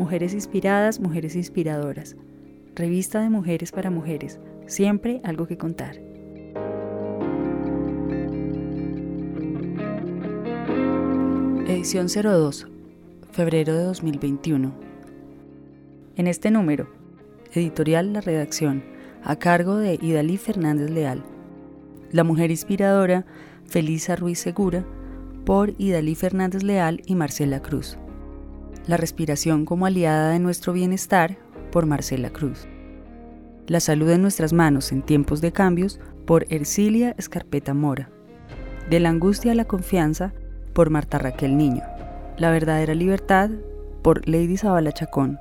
Mujeres inspiradas, mujeres inspiradoras. Revista de mujeres para mujeres. Siempre algo que contar. Edición 02, febrero de 2021. En este número, editorial La Redacción, a cargo de Idalí Fernández Leal. La mujer inspiradora, Felisa Ruiz Segura, por Idalí Fernández Leal y Marcela Cruz. La respiración como aliada de nuestro bienestar, por Marcela Cruz. La salud en nuestras manos en tiempos de cambios, por Ercilia Escarpeta Mora. De la angustia a la confianza, por Marta Raquel Niño. La verdadera libertad, por Lady Zabala Chacón.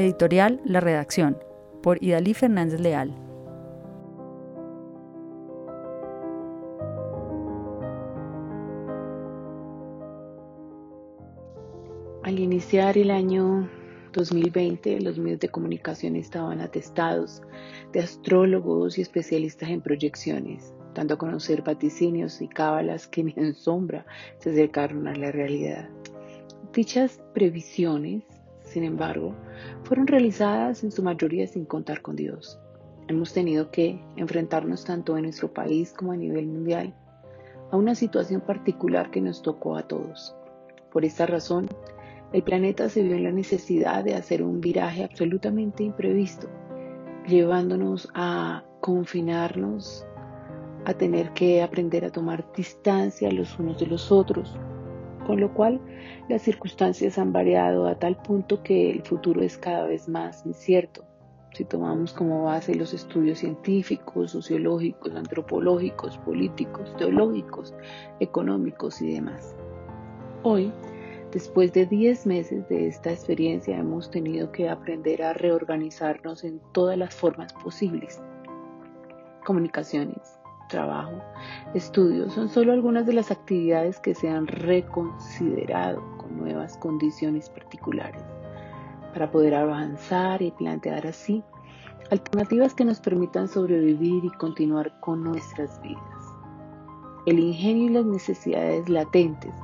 Editorial La Redacción, por Idalí Fernández Leal. Al iniciar el año 2020, los medios de comunicación estaban atestados de astrólogos y especialistas en proyecciones, dando a conocer vaticinios y cábalas que ni en sombra se acercaron a la realidad. Dichas previsiones, sin embargo, fueron realizadas en su mayoría sin contar con Dios. Hemos tenido que enfrentarnos tanto en nuestro país como a nivel mundial a una situación particular que nos tocó a todos. Por esta razón, el planeta se vio en la necesidad de hacer un viraje absolutamente imprevisto, llevándonos a confinarnos, a tener que aprender a tomar distancia los unos de los otros, con lo cual las circunstancias han variado a tal punto que el futuro es cada vez más incierto. Si tomamos como base los estudios científicos, sociológicos, antropológicos, políticos, teológicos, económicos y demás. Hoy Después de 10 meses de esta experiencia hemos tenido que aprender a reorganizarnos en todas las formas posibles. Comunicaciones, trabajo, estudios son solo algunas de las actividades que se han reconsiderado con nuevas condiciones particulares para poder avanzar y plantear así alternativas que nos permitan sobrevivir y continuar con nuestras vidas. El ingenio y las necesidades latentes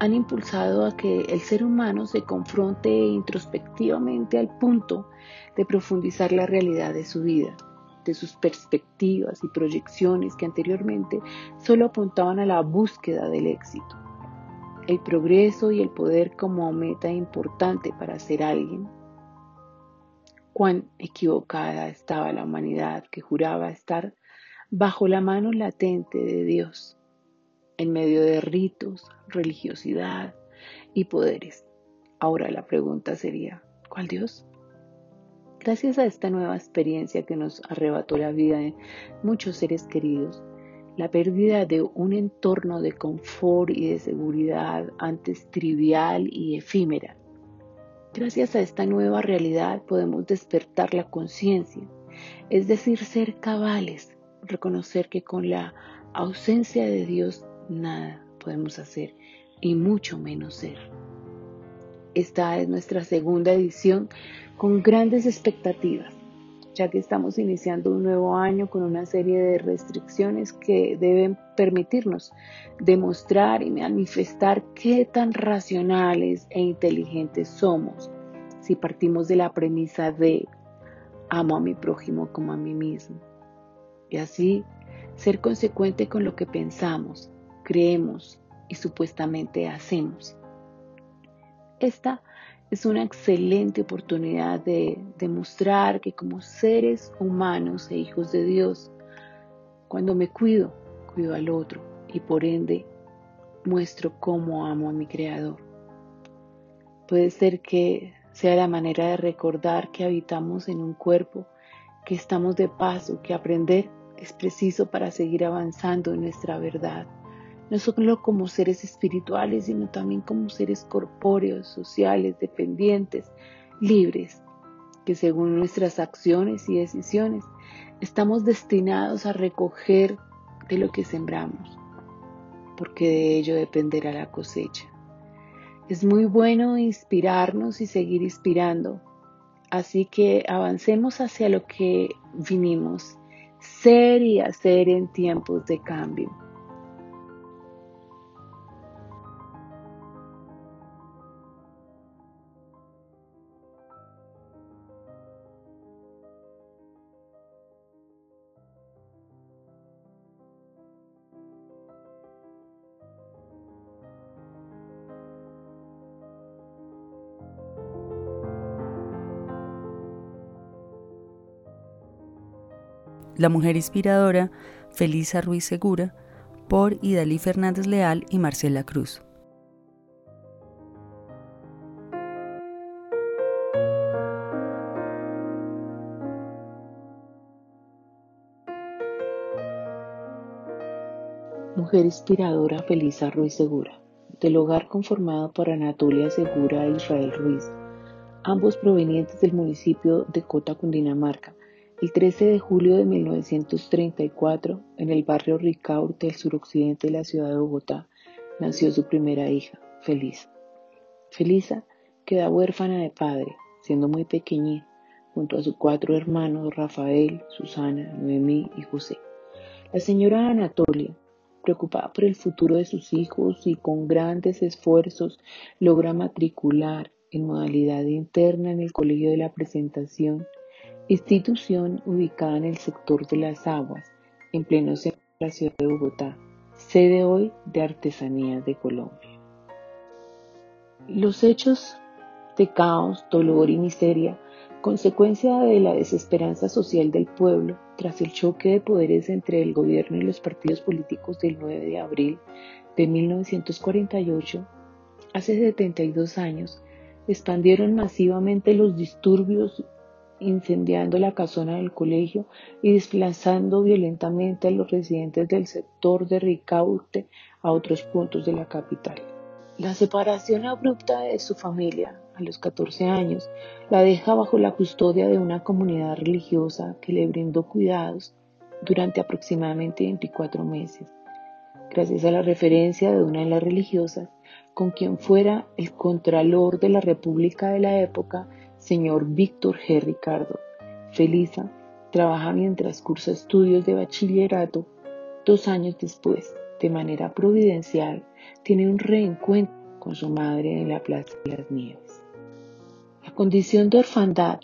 han impulsado a que el ser humano se confronte introspectivamente al punto de profundizar la realidad de su vida, de sus perspectivas y proyecciones que anteriormente solo apuntaban a la búsqueda del éxito. El progreso y el poder como meta importante para ser alguien. Cuán equivocada estaba la humanidad que juraba estar bajo la mano latente de Dios en medio de ritos, religiosidad y poderes. Ahora la pregunta sería, ¿cuál Dios? Gracias a esta nueva experiencia que nos arrebató la vida de muchos seres queridos, la pérdida de un entorno de confort y de seguridad antes trivial y efímera. Gracias a esta nueva realidad podemos despertar la conciencia, es decir, ser cabales, reconocer que con la ausencia de Dios nada podemos hacer y mucho menos ser. Esta es nuestra segunda edición con grandes expectativas, ya que estamos iniciando un nuevo año con una serie de restricciones que deben permitirnos demostrar y manifestar qué tan racionales e inteligentes somos si partimos de la premisa de amo a mi prójimo como a mí mismo. Y así ser consecuente con lo que pensamos, creemos y supuestamente hacemos. Esta es una excelente oportunidad de demostrar que como seres humanos e hijos de Dios, cuando me cuido, cuido al otro y por ende muestro cómo amo a mi Creador. Puede ser que sea la manera de recordar que habitamos en un cuerpo, que estamos de paso, que aprender es preciso para seguir avanzando en nuestra verdad no solo como seres espirituales, sino también como seres corpóreos, sociales, dependientes, libres, que según nuestras acciones y decisiones estamos destinados a recoger de lo que sembramos, porque de ello dependerá la cosecha. Es muy bueno inspirarnos y seguir inspirando. Así que avancemos hacia lo que vinimos, ser y hacer en tiempos de cambio. La mujer inspiradora, Felisa Ruiz Segura, por Idalí Fernández Leal y Marcela Cruz. Mujer inspiradora Felisa Ruiz Segura, del hogar conformado por Anatolia Segura e Israel Ruiz, ambos provenientes del municipio de Cota, Cundinamarca, el 13 de julio de 1934, en el barrio Ricaurte, del suroccidente de la ciudad de Bogotá, nació su primera hija, Felisa. Felisa queda huérfana de padre, siendo muy pequeñita, junto a sus cuatro hermanos, Rafael, Susana, Noemí y José. La señora Anatolia, preocupada por el futuro de sus hijos y con grandes esfuerzos, logra matricular en modalidad interna en el Colegio de la Presentación institución ubicada en el sector de las aguas, en pleno centro de la ciudad de Bogotá, sede hoy de Artesanías de Colombia. Los hechos de caos, dolor y miseria, consecuencia de la desesperanza social del pueblo tras el choque de poderes entre el gobierno y los partidos políticos del 9 de abril de 1948, hace 72 años, expandieron masivamente los disturbios incendiando la casona del colegio y desplazando violentamente a los residentes del sector de Ricaurte a otros puntos de la capital. La separación abrupta de su familia a los 14 años la deja bajo la custodia de una comunidad religiosa que le brindó cuidados durante aproximadamente 24 meses. Gracias a la referencia de una de las religiosas, con quien fuera el contralor de la República de la época, señor Víctor G. Ricardo. Felisa trabaja mientras cursa estudios de bachillerato. Dos años después, de manera providencial, tiene un reencuentro con su madre en la Plaza de las Nieves. La condición de orfandad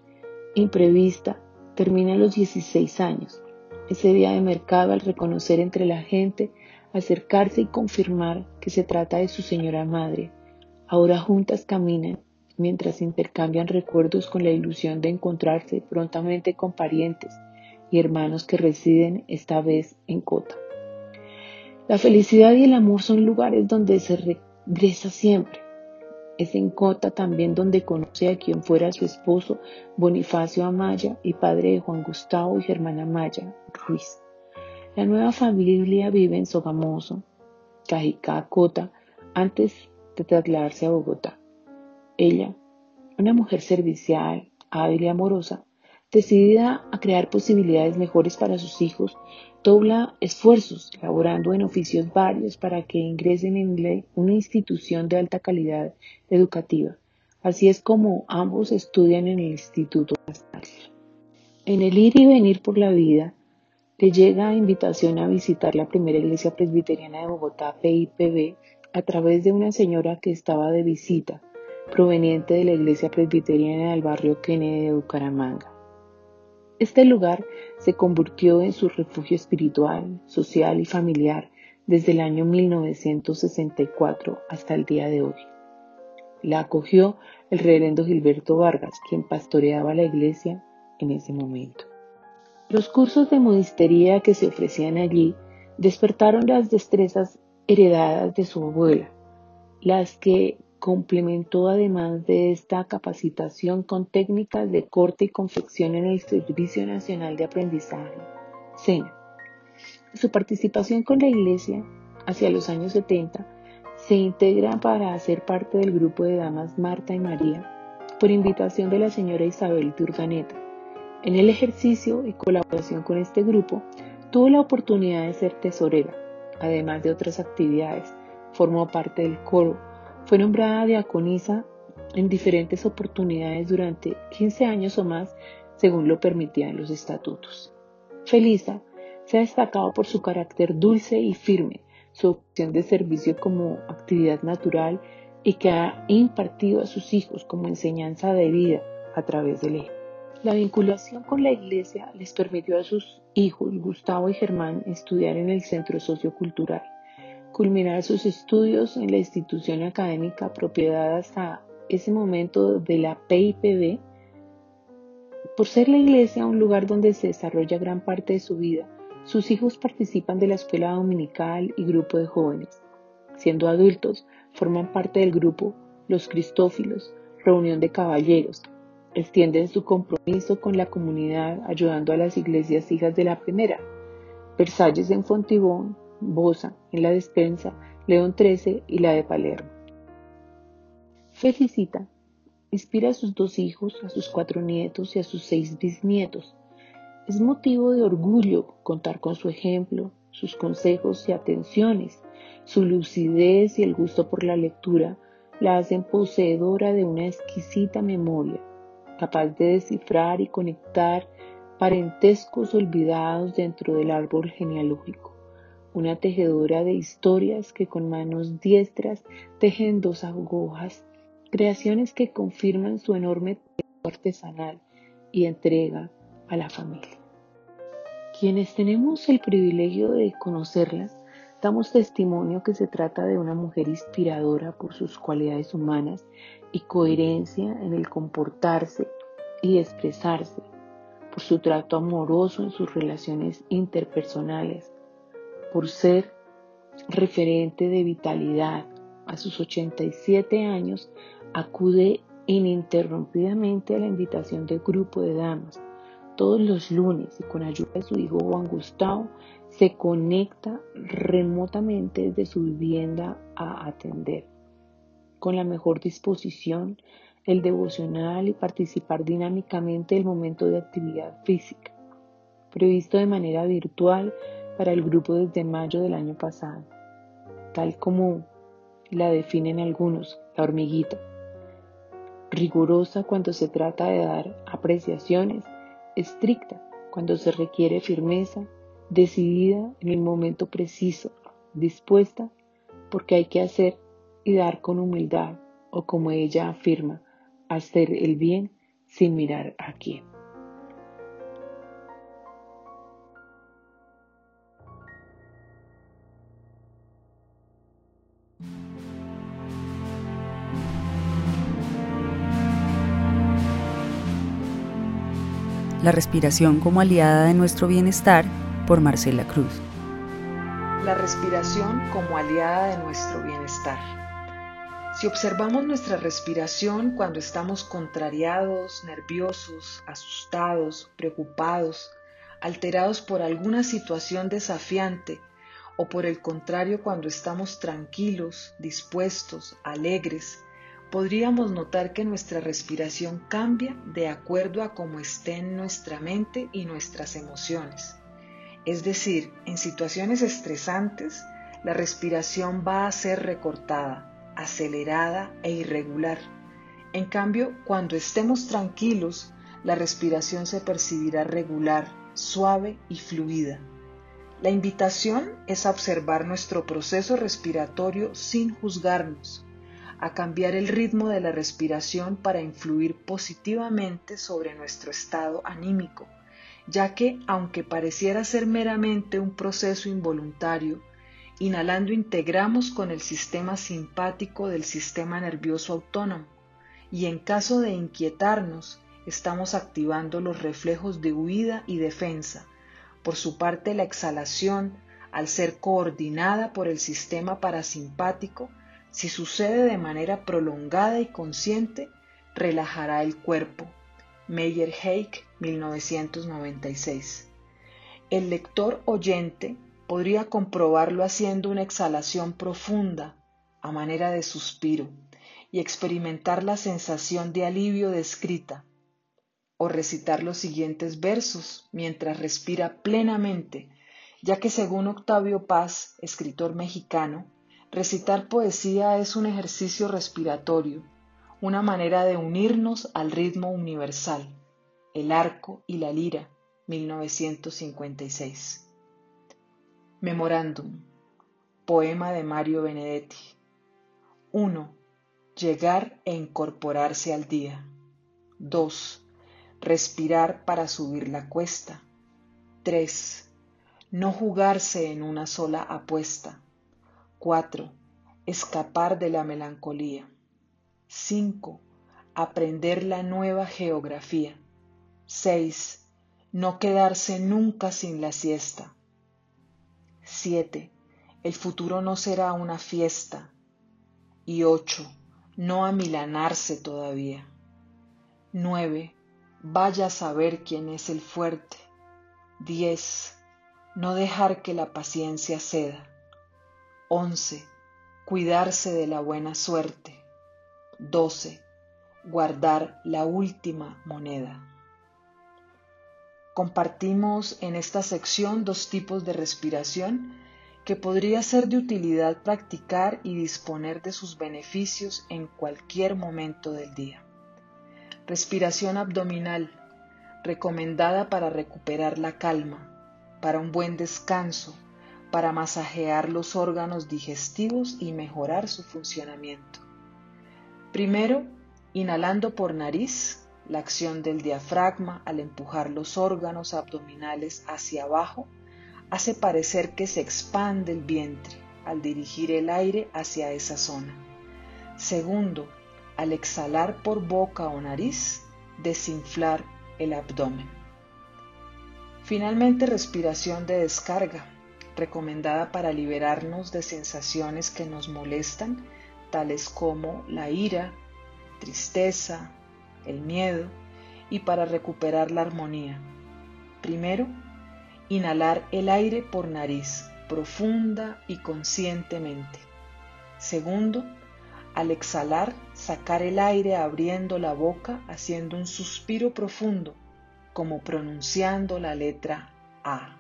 imprevista termina a los 16 años. Ese día de mercado al reconocer entre la gente, acercarse y confirmar que se trata de su señora madre. Ahora juntas caminan mientras intercambian recuerdos con la ilusión de encontrarse prontamente con parientes y hermanos que residen esta vez en Cota. La felicidad y el amor son lugares donde se regresa siempre. Es en Cota también donde conoce a quien fuera su esposo Bonifacio Amaya y padre de Juan Gustavo y Germana Amaya, Ruiz. La nueva familia vive en Sogamoso, Cajicá, Cota, antes de trasladarse a Bogotá. Ella, una mujer servicial, hábil y amorosa, decidida a crear posibilidades mejores para sus hijos, dobla esfuerzos laborando en oficios varios para que ingresen en una institución de alta calidad educativa. Así es como ambos estudian en el Instituto En el ir y venir por la vida, le llega invitación a visitar la primera iglesia presbiteriana de Bogotá, PIPB, a través de una señora que estaba de visita proveniente de la iglesia presbiteriana del barrio Kennedy de Bucaramanga. Este lugar se convirtió en su refugio espiritual, social y familiar desde el año 1964 hasta el día de hoy. La acogió el reverendo Gilberto Vargas, quien pastoreaba la iglesia en ese momento. Los cursos de modistería que se ofrecían allí despertaron las destrezas heredadas de su abuela, las que Complementó además de esta capacitación con técnicas de corte y confección en el Servicio Nacional de Aprendizaje, SENA. Su participación con la Iglesia hacia los años 70 se integra para hacer parte del grupo de damas Marta y María por invitación de la señora Isabel Turganeta. En el ejercicio y colaboración con este grupo, tuvo la oportunidad de ser tesorera, además de otras actividades. Formó parte del coro Fue nombrada diaconisa en diferentes oportunidades durante 15 años o más, según lo permitían los estatutos. Felisa se ha destacado por su carácter dulce y firme, su opción de servicio como actividad natural y que ha impartido a sus hijos como enseñanza de vida a través del ejemplo. La vinculación con la iglesia les permitió a sus hijos, Gustavo y Germán, estudiar en el Centro Sociocultural, culminar sus estudios en la institución académica propiedad hasta ese momento de la PIPB, por ser la iglesia un lugar donde se desarrolla gran parte de su vida, sus hijos participan de la escuela dominical y grupo de jóvenes. Siendo adultos, forman parte del grupo Los Cristófilos, reunión de caballeros. Extienden su compromiso con la comunidad ayudando a las iglesias hijas de la primera, Versalles en Fontibón, Bosa en la Despensa, León XIII y la de Palermo. Felicita inspira a sus dos hijos, a sus cuatro nietos y a sus seis bisnietos. Es motivo de orgullo contar con su ejemplo, sus consejos y atenciones, su lucidez y el gusto por la lectura la hacen poseedora de una exquisita memoria, capaz de descifrar y conectar parentescos olvidados dentro del árbol genealógico, una tejedora de historias que con manos diestras tejen dos agujas, creaciones que confirman su enorme artesanal y entrega a la familia. Quienes tenemos el privilegio de conocerlas, damos testimonio que se trata de una mujer inspiradora por sus cualidades humanas y coherencia en el comportarse y expresarse, por su trato amoroso en sus relaciones interpersonales, por ser referente de vitalidad. A sus 87 años acude ininterrumpidamente a la invitación del grupo de damas todos los lunes y con ayuda de su hijo Juan Gustavo se conecta remotamente desde su vivienda a atender con la mejor disposición el devocional y participar dinámicamente del momento de actividad física, previsto de manera virtual para el grupo desde mayo del año pasado, tal como la definen algunos, la hormiguita, rigurosa cuando se trata de dar apreciaciones, estricta cuando se requiere firmeza, decidida en el momento preciso, dispuesta porque hay que hacer y dar con humildad o como ella afirma, hacer el bien sin mirar a quién. La respiración como aliada de nuestro bienestar por Marcela Cruz. La respiración como aliada de nuestro bienestar. Si observamos nuestra respiración cuando estamos contrariados, nerviosos, asustados, preocupados, alterados por alguna situación desafiante, o por el contrario cuando estamos tranquilos, dispuestos, alegres, podríamos notar que nuestra respiración cambia de acuerdo a cómo estén nuestra mente y nuestras emociones. Es decir, en situaciones estresantes, la respiración va a ser recortada, acelerada e irregular. En cambio, cuando estemos tranquilos, la respiración se percibirá regular, suave y fluida. La invitación es a observar nuestro proceso respiratorio sin juzgarnos, a cambiar el ritmo de la respiración para influir positivamente sobre nuestro estado anímico, ya que, aunque pareciera ser meramente un proceso involuntario, inhalando integramos con el sistema simpático del sistema nervioso autónomo y en caso de inquietarnos, estamos activando los reflejos de huida y defensa. Por su parte, la exhalación, al ser coordinada por el sistema parasimpático, si sucede de manera prolongada y consciente, relajará el cuerpo. Meyer Haig, 1996. El lector oyente podría comprobarlo haciendo una exhalación profunda, a manera de suspiro, y experimentar la sensación de alivio descrita, o recitar los siguientes versos mientras respira plenamente, ya que según Octavio Paz, escritor mexicano, Recitar poesía es un ejercicio respiratorio, una manera de unirnos al ritmo universal, el arco y la lira, 1956. Memorándum. Poema de Mario Benedetti. 1. Llegar e incorporarse al día. 2. Respirar para subir la cuesta. 3. No jugarse en una sola apuesta. 4. Escapar de la melancolía. 5. Aprender la nueva geografía. 6. No quedarse nunca sin la siesta. 7. El futuro no será una fiesta. Y 8. No amilanarse todavía. 9. Vaya a saber quién es el fuerte. 10. No dejar que la paciencia ceda. 11. Cuidarse de la buena suerte. 12. Guardar la última moneda. Compartimos en esta sección dos tipos de respiración que podría ser de utilidad practicar y disponer de sus beneficios en cualquier momento del día. Respiración abdominal, recomendada para recuperar la calma, para un buen descanso, para masajear los órganos digestivos y mejorar su funcionamiento. Primero, inhalando por nariz, la acción del diafragma al empujar los órganos abdominales hacia abajo hace parecer que se expande el vientre al dirigir el aire hacia esa zona. Segundo, al exhalar por boca o nariz, desinflar el abdomen. Finalmente, respiración de descarga, recomendada para liberarnos de sensaciones que nos molestan, tales como la ira, tristeza, el miedo y para recuperar la armonía. Primero, inhalar el aire por nariz, profunda y conscientemente. Segundo, al exhalar, sacar el aire abriendo la boca, haciendo un suspiro profundo, como pronunciando la letra A.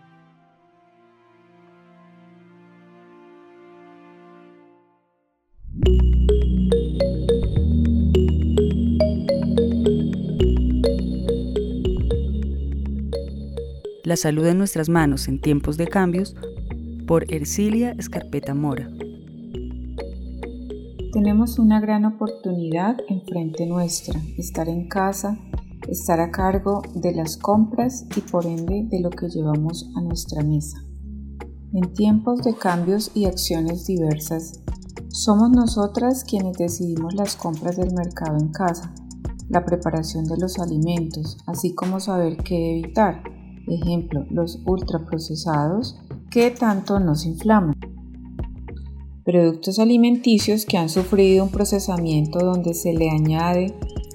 La salud en nuestras manos en tiempos de cambios por Ercilia Escarpeta Mora. Tenemos una gran oportunidad enfrente nuestra, estar en casa, estar a cargo de las compras y por ende de lo que llevamos a nuestra mesa. En tiempos de cambios y acciones diversas, somos nosotras quienes decidimos las compras del mercado en casa, la preparación de los alimentos, así como saber qué evitar ejemplo, los ultraprocesados que tanto nos inflaman. Productos alimenticios que han sufrido un procesamiento donde se le añade,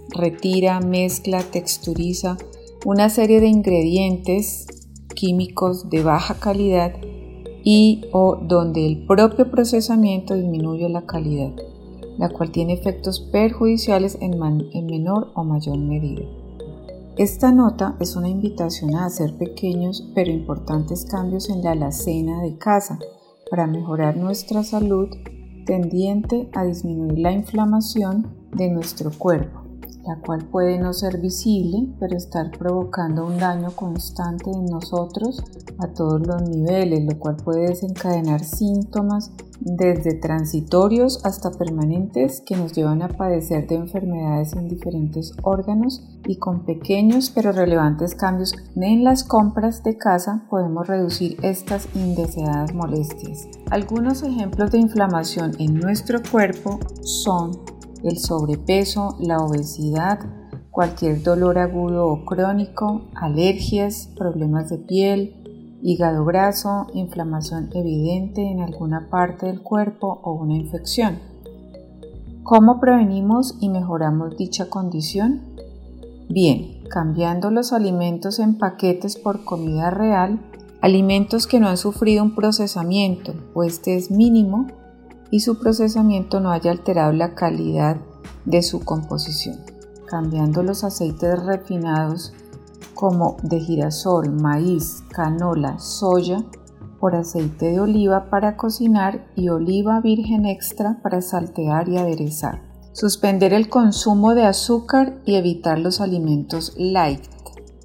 retira, mezcla, texturiza una serie de ingredientes químicos de baja calidad y o donde el propio procesamiento disminuye la calidad, la cual tiene efectos perjudiciales en, en menor o mayor medida. Esta nota es una invitación a hacer pequeños pero importantes cambios en la alacena de casa para mejorar nuestra salud tendiente a disminuir la inflamación de nuestro cuerpo la cual puede no ser visible, pero estar provocando un daño constante en nosotros a todos los niveles, lo cual puede desencadenar síntomas desde transitorios hasta permanentes que nos llevan a padecer de enfermedades en diferentes órganos y con pequeños pero relevantes cambios en las compras de casa podemos reducir estas indeseadas molestias. Algunos ejemplos de inflamación en nuestro cuerpo son el sobrepeso, la obesidad, cualquier dolor agudo o crónico, alergias, problemas de piel, hígado graso, inflamación evidente en alguna parte del cuerpo o una infección. ¿Cómo prevenimos y mejoramos dicha condición? Bien, cambiando los alimentos en paquetes por comida real, alimentos que no han sufrido un procesamiento o este es mínimo, y su procesamiento no haya alterado la calidad de su composición, cambiando los aceites refinados como de girasol, maíz, canola, soya por aceite de oliva para cocinar y oliva virgen extra para saltear y aderezar. Suspender el consumo de azúcar y evitar los alimentos light,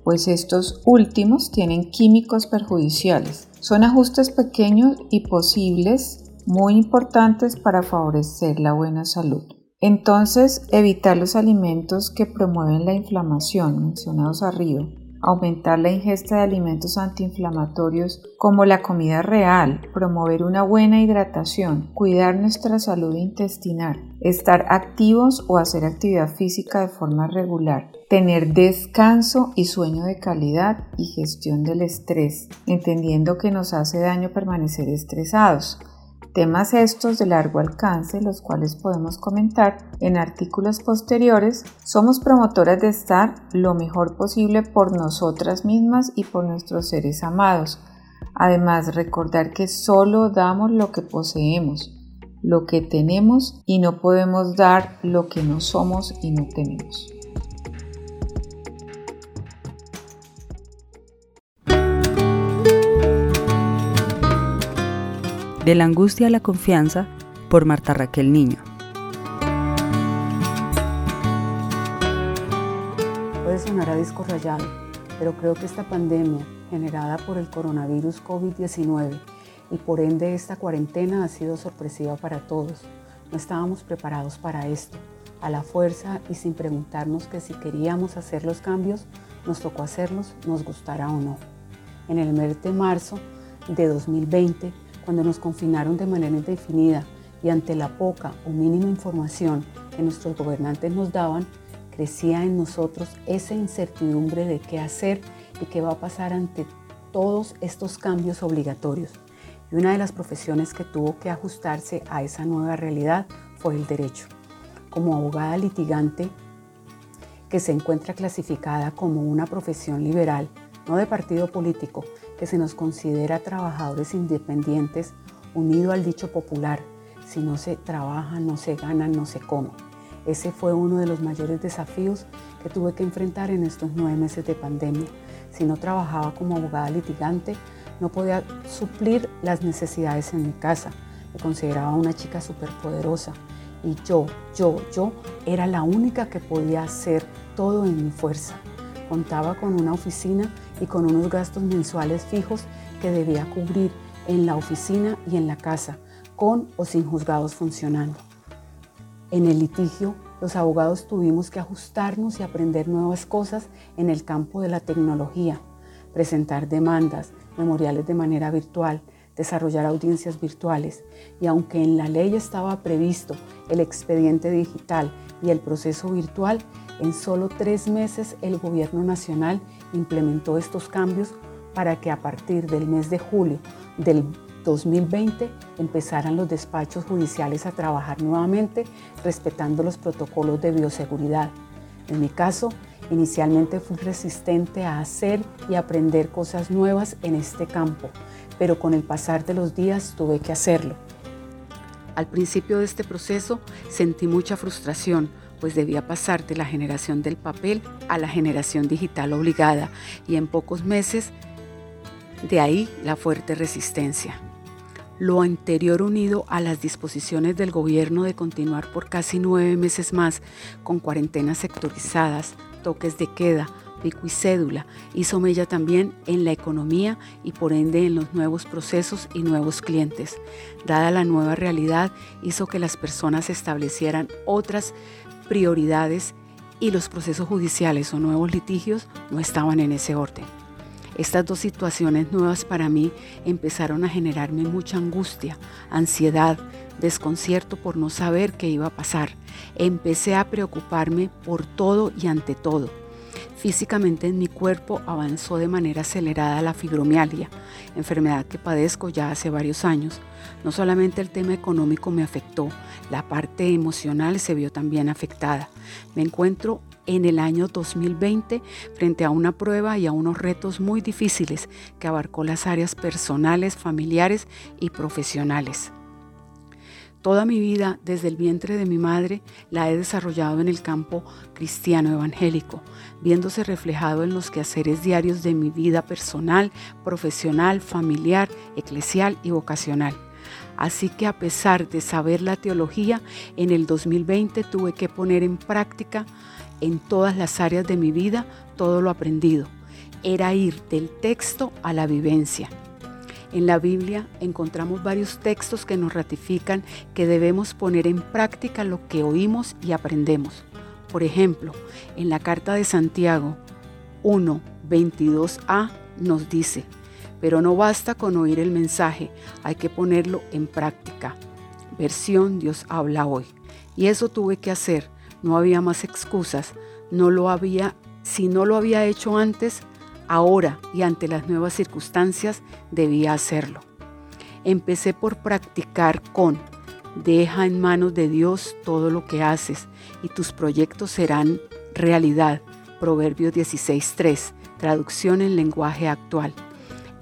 pues estos últimos tienen químicos perjudiciales. Son ajustes pequeños y posibles muy importantes para favorecer la buena salud. Entonces, evitar los alimentos que promueven la inflamación mencionados arriba, aumentar la ingesta de alimentos antiinflamatorios como la comida real, promover una buena hidratación, cuidar nuestra salud intestinal, estar activos o hacer actividad física de forma regular, tener descanso y sueño de calidad y gestión del estrés, entendiendo que nos hace daño permanecer estresados Temas estos de largo alcance, los cuales podemos comentar en artículos posteriores, somos promotoras de estar lo mejor posible por nosotras mismas y por nuestros seres amados. Además, recordar que solo damos lo que poseemos, lo que tenemos y no podemos dar lo que no somos y no tenemos. De la angustia a la confianza por Marta Raquel Niño. Puede sonar a disco rayado, pero creo que esta pandemia generada por el coronavirus COVID-19 y por ende esta cuarentena ha sido sorpresiva para todos. No estábamos preparados para esto. A la fuerza y sin preguntarnos que si queríamos hacer los cambios, nos tocó hacerlos, nos gustara o no. En el mes de marzo de 2020, cuando nos confinaron de manera indefinida y ante la poca o mínima información que nuestros gobernantes nos daban, crecía en nosotros esa incertidumbre de qué hacer y qué va a pasar ante todos estos cambios obligatorios. Y una de las profesiones que tuvo que ajustarse a esa nueva realidad fue el derecho. Como abogada litigante, que se encuentra clasificada como una profesión liberal, no de partido político, que se nos considera trabajadores independientes, unido al dicho popular, si no se trabaja, no se gana, no se come. Ese fue uno de los mayores desafíos que tuve que enfrentar en estos nueve meses de pandemia. Si no trabajaba como abogada litigante, no podía suplir las necesidades en mi casa. Me consideraba una chica superpoderosa y yo, yo, yo era la única que podía hacer todo en mi fuerza. Contaba con una oficina y con unos gastos mensuales fijos que debía cubrir en la oficina y en la casa, con o sin juzgados funcionando. En el litigio, los abogados tuvimos que ajustarnos y aprender nuevas cosas en el campo de la tecnología, presentar demandas, memoriales de manera virtual, desarrollar audiencias virtuales y aunque en la ley estaba previsto el expediente digital y el proceso virtual, en solo tres meses el gobierno nacional implementó estos cambios para que a partir del mes de julio del 2020 empezaran los despachos judiciales a trabajar nuevamente respetando los protocolos de bioseguridad. En mi caso, inicialmente fui resistente a hacer y aprender cosas nuevas en este campo, pero con el pasar de los días tuve que hacerlo. Al principio de este proceso sentí mucha frustración pues debía pasar de la generación del papel a la generación digital obligada y en pocos meses de ahí la fuerte resistencia. Lo anterior unido a las disposiciones del gobierno de continuar por casi nueve meses más con cuarentenas sectorizadas, toques de queda, pico y cédula, hizo mella también en la economía y por ende en los nuevos procesos y nuevos clientes. Dada la nueva realidad, hizo que las personas establecieran otras prioridades y los procesos judiciales o nuevos litigios no estaban en ese orden. Estas dos situaciones nuevas para mí empezaron a generarme mucha angustia, ansiedad, desconcierto por no saber qué iba a pasar. Empecé a preocuparme por todo y ante todo. Físicamente en mi cuerpo avanzó de manera acelerada la fibromialgia, enfermedad que padezco ya hace varios años. No solamente el tema económico me afectó, la parte emocional se vio también afectada. Me encuentro en el año 2020 frente a una prueba y a unos retos muy difíciles que abarcó las áreas personales, familiares y profesionales. Toda mi vida, desde el vientre de mi madre, la he desarrollado en el campo cristiano evangélico, viéndose reflejado en los quehaceres diarios de mi vida personal, profesional, familiar, eclesial y vocacional. Así que a pesar de saber la teología, en el 2020 tuve que poner en práctica en todas las áreas de mi vida todo lo aprendido. Era ir del texto a la vivencia. En la Biblia encontramos varios textos que nos ratifican que debemos poner en práctica lo que oímos y aprendemos. Por ejemplo, en la carta de Santiago 1, 22a nos dice, pero no basta con oír el mensaje, hay que ponerlo en práctica. Versión Dios habla hoy. Y eso tuve que hacer, no había más excusas, no lo había, si no lo había hecho antes, Ahora y ante las nuevas circunstancias debía hacerlo. Empecé por practicar con, deja en manos de Dios todo lo que haces y tus proyectos serán realidad. Proverbios 16.3, traducción en lenguaje actual.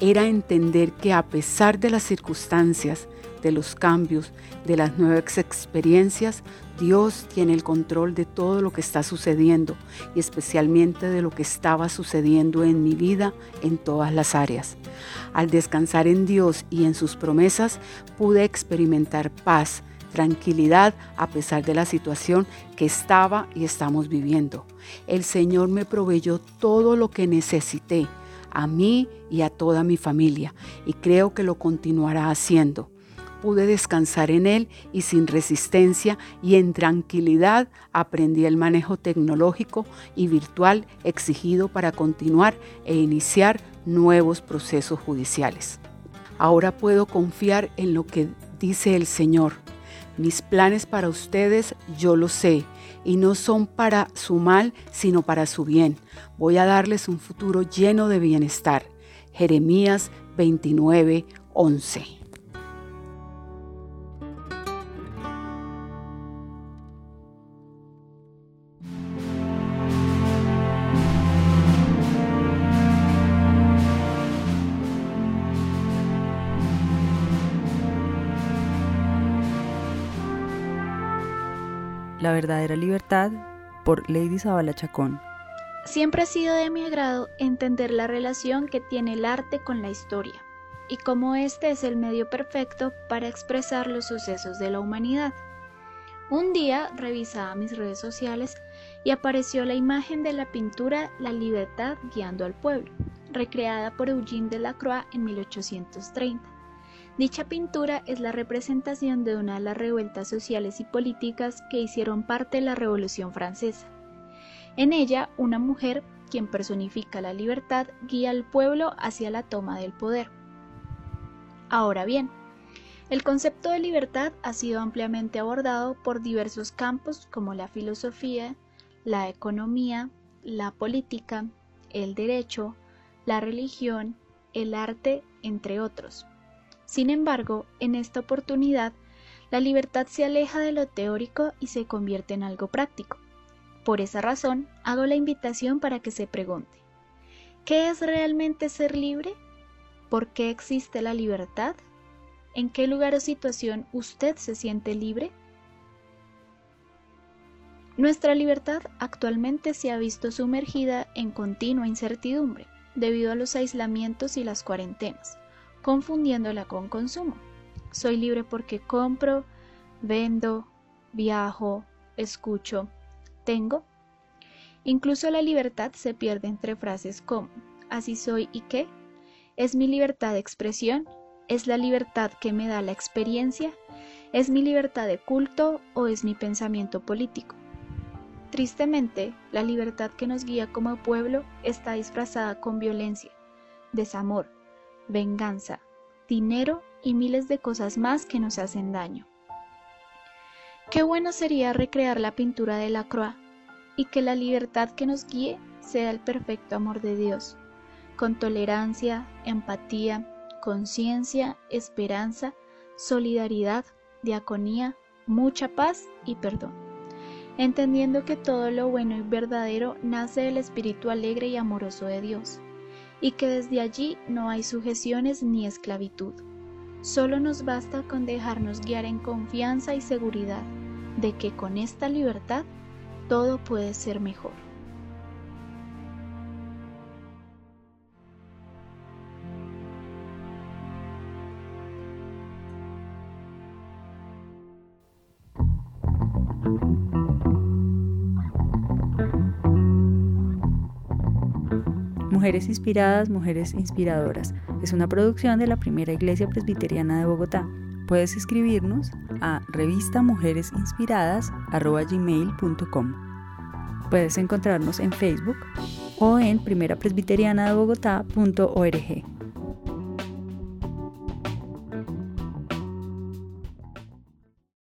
Era entender que a pesar de las circunstancias, de los cambios, de las nuevas experiencias, Dios tiene el control de todo lo que está sucediendo y especialmente de lo que estaba sucediendo en mi vida en todas las áreas. Al descansar en Dios y en sus promesas, pude experimentar paz, tranquilidad a pesar de la situación que estaba y estamos viviendo. El Señor me proveyó todo lo que necesité a mí y a toda mi familia y creo que lo continuará haciendo pude descansar en él y sin resistencia y en tranquilidad aprendí el manejo tecnológico y virtual exigido para continuar e iniciar nuevos procesos judiciales. Ahora puedo confiar en lo que dice el Señor. Mis planes para ustedes yo lo sé y no son para su mal, sino para su bien. Voy a darles un futuro lleno de bienestar. Jeremías 29, 11. Verdadera libertad por Lady Zabala Chacón. Siempre ha sido de mi agrado entender la relación que tiene el arte con la historia y cómo este es el medio perfecto para expresar los sucesos de la humanidad. Un día revisaba mis redes sociales y apareció la imagen de la pintura La libertad guiando al pueblo, recreada por Eugene Delacroix en 1830. Dicha pintura es la representación de una de las revueltas sociales y políticas que hicieron parte de la Revolución Francesa. En ella, una mujer, quien personifica la libertad, guía al pueblo hacia la toma del poder. Ahora bien, el concepto de libertad ha sido ampliamente abordado por diversos campos como la filosofía, la economía, la política, el derecho, la religión, el arte, entre otros. Sin embargo, en esta oportunidad, la libertad se aleja de lo teórico y se convierte en algo práctico. Por esa razón, hago la invitación para que se pregunte, ¿qué es realmente ser libre? ¿Por qué existe la libertad? ¿En qué lugar o situación usted se siente libre? Nuestra libertad actualmente se ha visto sumergida en continua incertidumbre debido a los aislamientos y las cuarentenas confundiéndola con consumo. Soy libre porque compro, vendo, viajo, escucho, tengo. Incluso la libertad se pierde entre frases como así soy y qué. ¿Es mi libertad de expresión? ¿Es la libertad que me da la experiencia? ¿Es mi libertad de culto o es mi pensamiento político? Tristemente, la libertad que nos guía como pueblo está disfrazada con violencia, desamor, venganza, dinero y miles de cosas más que nos hacen daño. Qué bueno sería recrear la pintura de la Croix y que la libertad que nos guíe sea el perfecto amor de Dios, con tolerancia, empatía, conciencia, esperanza, solidaridad, diaconía, mucha paz y perdón, entendiendo que todo lo bueno y verdadero nace del espíritu alegre y amoroso de Dios y que desde allí no hay sujeciones ni esclavitud. Solo nos basta con dejarnos guiar en confianza y seguridad de que con esta libertad todo puede ser mejor. Mujeres Inspiradas, Mujeres Inspiradoras. Es una producción de la Primera Iglesia Presbiteriana de Bogotá. Puedes escribirnos a revistamujeresinspiradas.gmail.com Puedes encontrarnos en Facebook o en primerapresbiterianadebogotá.org.